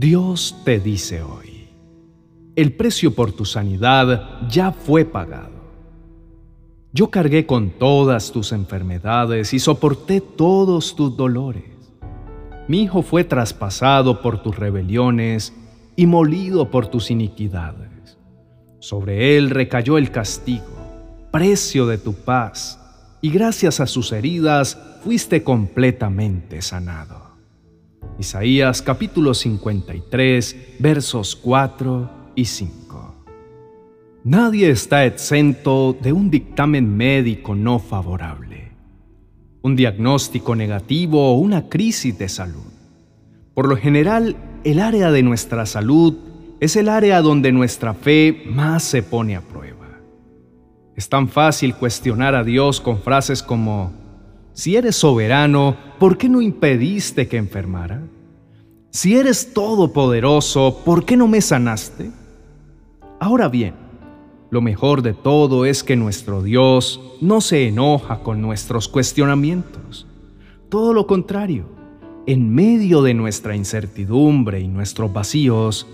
Dios te dice hoy, el precio por tu sanidad ya fue pagado. Yo cargué con todas tus enfermedades y soporté todos tus dolores. Mi Hijo fue traspasado por tus rebeliones y molido por tus iniquidades. Sobre él recayó el castigo, precio de tu paz, y gracias a sus heridas fuiste completamente sanado. Isaías capítulo 53 versos 4 y 5. Nadie está exento de un dictamen médico no favorable, un diagnóstico negativo o una crisis de salud. Por lo general, el área de nuestra salud es el área donde nuestra fe más se pone a prueba. Es tan fácil cuestionar a Dios con frases como, si eres soberano, ¿por qué no impediste que enfermara? Si eres todopoderoso, ¿por qué no me sanaste? Ahora bien, lo mejor de todo es que nuestro Dios no se enoja con nuestros cuestionamientos. Todo lo contrario, en medio de nuestra incertidumbre y nuestros vacíos,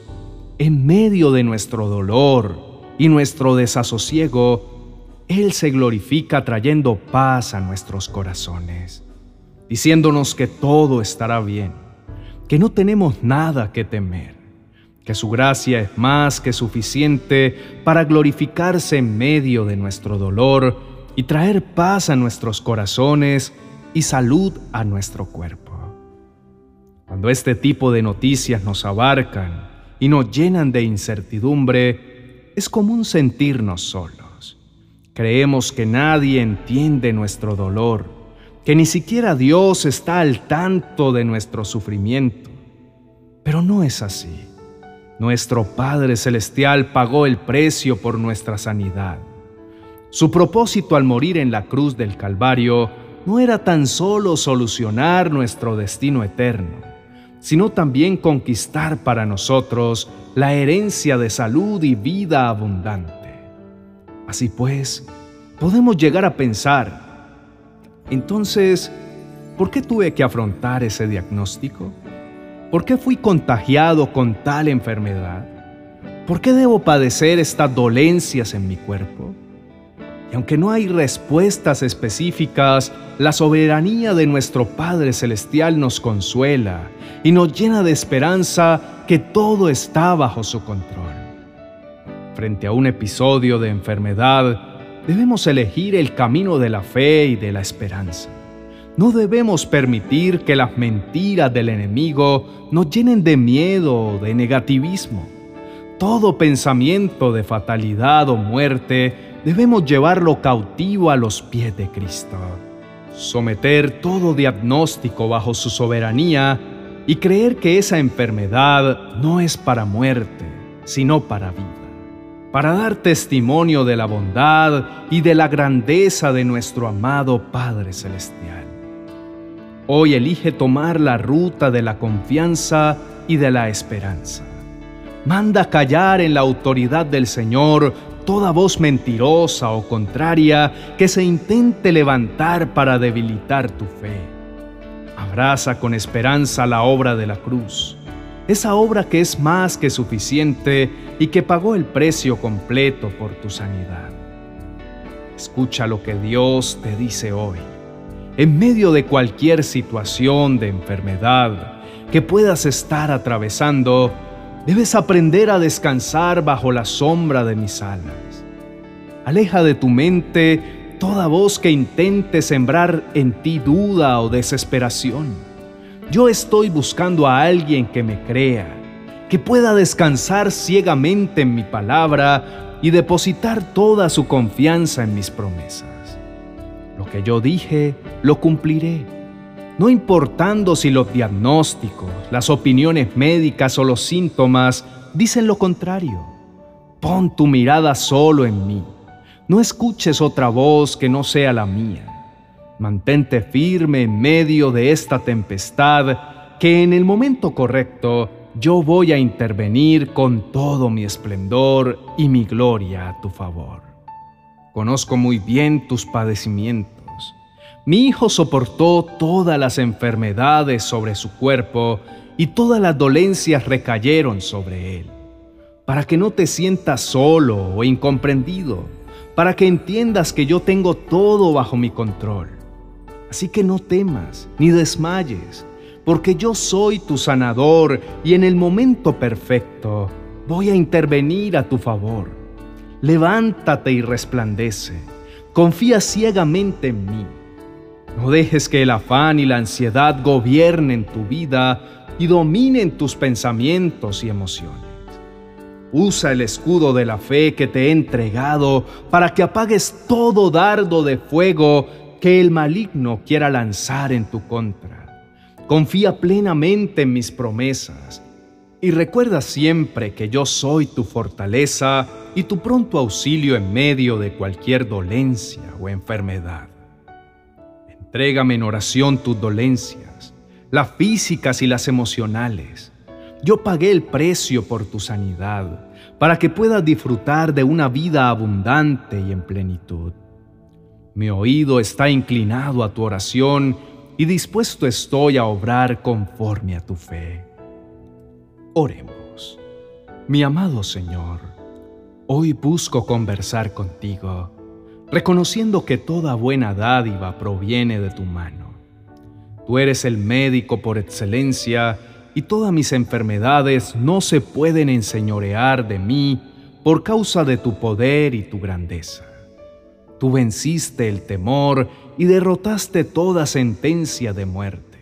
en medio de nuestro dolor y nuestro desasosiego, él se glorifica trayendo paz a nuestros corazones, diciéndonos que todo estará bien, que no tenemos nada que temer, que su gracia es más que suficiente para glorificarse en medio de nuestro dolor y traer paz a nuestros corazones y salud a nuestro cuerpo. Cuando este tipo de noticias nos abarcan y nos llenan de incertidumbre, es común sentirnos solos Creemos que nadie entiende nuestro dolor, que ni siquiera Dios está al tanto de nuestro sufrimiento. Pero no es así. Nuestro Padre Celestial pagó el precio por nuestra sanidad. Su propósito al morir en la cruz del Calvario no era tan solo solucionar nuestro destino eterno, sino también conquistar para nosotros la herencia de salud y vida abundante. Así pues, podemos llegar a pensar, entonces, ¿por qué tuve que afrontar ese diagnóstico? ¿Por qué fui contagiado con tal enfermedad? ¿Por qué debo padecer estas dolencias en mi cuerpo? Y aunque no hay respuestas específicas, la soberanía de nuestro Padre Celestial nos consuela y nos llena de esperanza que todo está bajo su control. Frente a un episodio de enfermedad, debemos elegir el camino de la fe y de la esperanza. No debemos permitir que las mentiras del enemigo nos llenen de miedo o de negativismo. Todo pensamiento de fatalidad o muerte debemos llevarlo cautivo a los pies de Cristo. Someter todo diagnóstico bajo su soberanía y creer que esa enfermedad no es para muerte, sino para vida para dar testimonio de la bondad y de la grandeza de nuestro amado Padre Celestial. Hoy elige tomar la ruta de la confianza y de la esperanza. Manda callar en la autoridad del Señor toda voz mentirosa o contraria que se intente levantar para debilitar tu fe. Abraza con esperanza la obra de la cruz esa obra que es más que suficiente y que pagó el precio completo por tu sanidad. Escucha lo que Dios te dice hoy. En medio de cualquier situación de enfermedad que puedas estar atravesando, debes aprender a descansar bajo la sombra de mis alas. Aleja de tu mente toda voz que intente sembrar en ti duda o desesperación yo estoy buscando a alguien que me crea, que pueda descansar ciegamente en mi palabra y depositar toda su confianza en mis promesas. Lo que yo dije, lo cumpliré, no importando si los diagnósticos, las opiniones médicas o los síntomas dicen lo contrario. Pon tu mirada solo en mí. No escuches otra voz que no sea la mía. Mantente firme en medio de esta tempestad que en el momento correcto yo voy a intervenir con todo mi esplendor y mi gloria a tu favor. Conozco muy bien tus padecimientos. Mi hijo soportó todas las enfermedades sobre su cuerpo y todas las dolencias recayeron sobre él, para que no te sientas solo o incomprendido, para que entiendas que yo tengo todo bajo mi control. Así que no temas ni desmayes, porque yo soy tu sanador y en el momento perfecto voy a intervenir a tu favor. Levántate y resplandece, confía ciegamente en mí. No dejes que el afán y la ansiedad gobiernen tu vida y dominen tus pensamientos y emociones. Usa el escudo de la fe que te he entregado para que apagues todo dardo de fuego que el maligno quiera lanzar en tu contra. Confía plenamente en mis promesas y recuerda siempre que yo soy tu fortaleza y tu pronto auxilio en medio de cualquier dolencia o enfermedad. Entrégame en oración tus dolencias, las físicas y las emocionales. Yo pagué el precio por tu sanidad, para que puedas disfrutar de una vida abundante y en plenitud. Mi oído está inclinado a tu oración y dispuesto estoy a obrar conforme a tu fe. Oremos. Mi amado Señor, hoy busco conversar contigo, reconociendo que toda buena dádiva proviene de tu mano. Tú eres el médico por excelencia y todas mis enfermedades no se pueden enseñorear de mí por causa de tu poder y tu grandeza. Tú venciste el temor y derrotaste toda sentencia de muerte.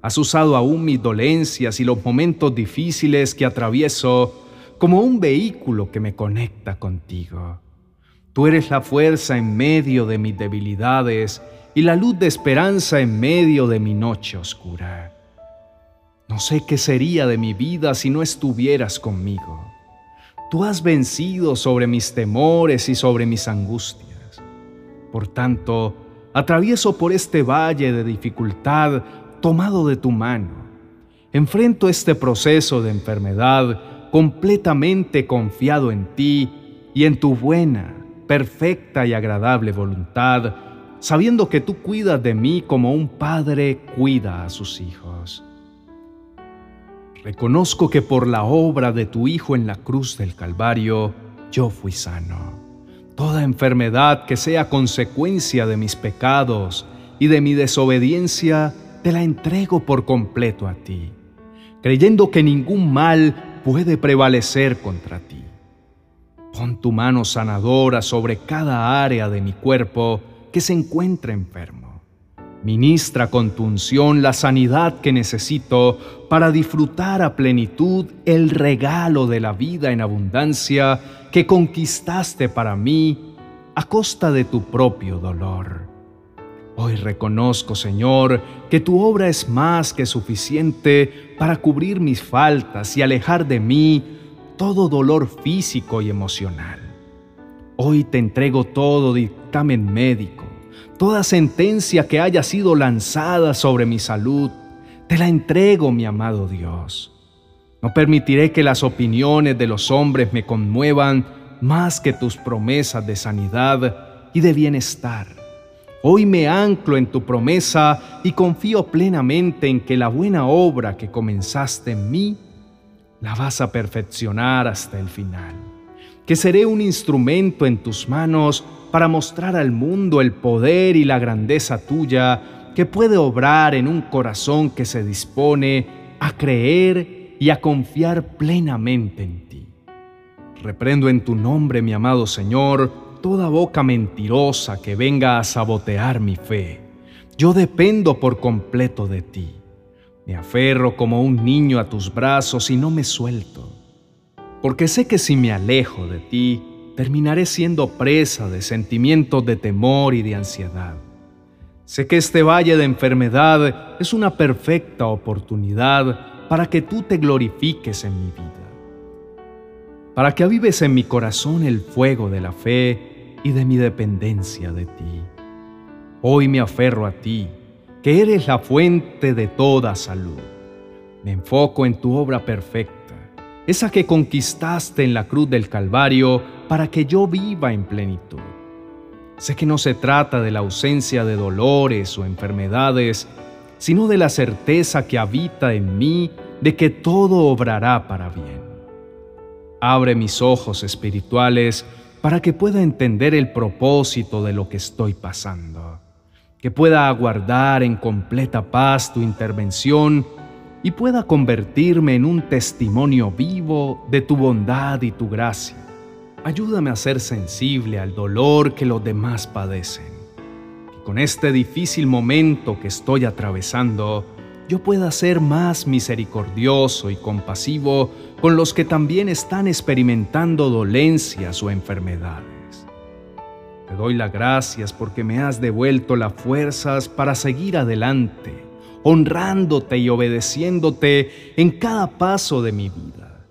Has usado aún mis dolencias y los momentos difíciles que atravieso como un vehículo que me conecta contigo. Tú eres la fuerza en medio de mis debilidades y la luz de esperanza en medio de mi noche oscura. No sé qué sería de mi vida si no estuvieras conmigo. Tú has vencido sobre mis temores y sobre mis angustias. Por tanto, atravieso por este valle de dificultad tomado de tu mano. Enfrento este proceso de enfermedad completamente confiado en ti y en tu buena, perfecta y agradable voluntad, sabiendo que tú cuidas de mí como un padre cuida a sus hijos. Reconozco que por la obra de tu Hijo en la cruz del Calvario, yo fui sano. Toda enfermedad que sea consecuencia de mis pecados y de mi desobediencia, te la entrego por completo a ti, creyendo que ningún mal puede prevalecer contra ti. Pon tu mano sanadora sobre cada área de mi cuerpo que se encuentre enfermo. Ministra con tu unción la sanidad que necesito para disfrutar a plenitud el regalo de la vida en abundancia que conquistaste para mí a costa de tu propio dolor. Hoy reconozco, Señor, que tu obra es más que suficiente para cubrir mis faltas y alejar de mí todo dolor físico y emocional. Hoy te entrego todo dictamen médico, toda sentencia que haya sido lanzada sobre mi salud, te la entrego, mi amado Dios. No permitiré que las opiniones de los hombres me conmuevan más que tus promesas de sanidad y de bienestar. Hoy me anclo en tu promesa y confío plenamente en que la buena obra que comenzaste en mí la vas a perfeccionar hasta el final. Que seré un instrumento en tus manos para mostrar al mundo el poder y la grandeza tuya que puede obrar en un corazón que se dispone a creer y a confiar plenamente en ti. Reprendo en tu nombre, mi amado Señor, toda boca mentirosa que venga a sabotear mi fe. Yo dependo por completo de ti. Me aferro como un niño a tus brazos y no me suelto, porque sé que si me alejo de ti, terminaré siendo presa de sentimientos de temor y de ansiedad. Sé que este valle de enfermedad es una perfecta oportunidad para que tú te glorifiques en mi vida, para que avives en mi corazón el fuego de la fe y de mi dependencia de ti. Hoy me aferro a ti, que eres la fuente de toda salud. Me enfoco en tu obra perfecta, esa que conquistaste en la cruz del Calvario para que yo viva en plenitud. Sé que no se trata de la ausencia de dolores o enfermedades, sino de la certeza que habita en mí de que todo obrará para bien. Abre mis ojos espirituales para que pueda entender el propósito de lo que estoy pasando, que pueda aguardar en completa paz tu intervención y pueda convertirme en un testimonio vivo de tu bondad y tu gracia. Ayúdame a ser sensible al dolor que los demás padecen. Con este difícil momento que estoy atravesando, yo pueda ser más misericordioso y compasivo con los que también están experimentando dolencias o enfermedades. Te doy las gracias porque me has devuelto las fuerzas para seguir adelante, honrándote y obedeciéndote en cada paso de mi vida.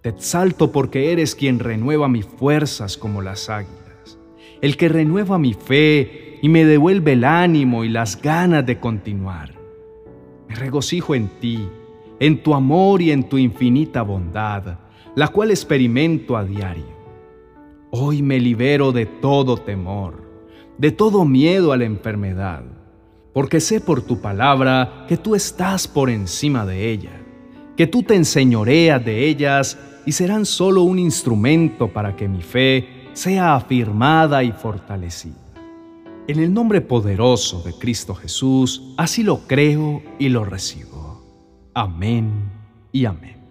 Te exalto porque eres quien renueva mis fuerzas como las águilas, el que renueva mi fe y me devuelve el ánimo y las ganas de continuar. Me regocijo en ti, en tu amor y en tu infinita bondad, la cual experimento a diario. Hoy me libero de todo temor, de todo miedo a la enfermedad, porque sé por tu palabra que tú estás por encima de ella, que tú te enseñoreas de ellas y serán solo un instrumento para que mi fe sea afirmada y fortalecida. En el nombre poderoso de Cristo Jesús, así lo creo y lo recibo. Amén y amén.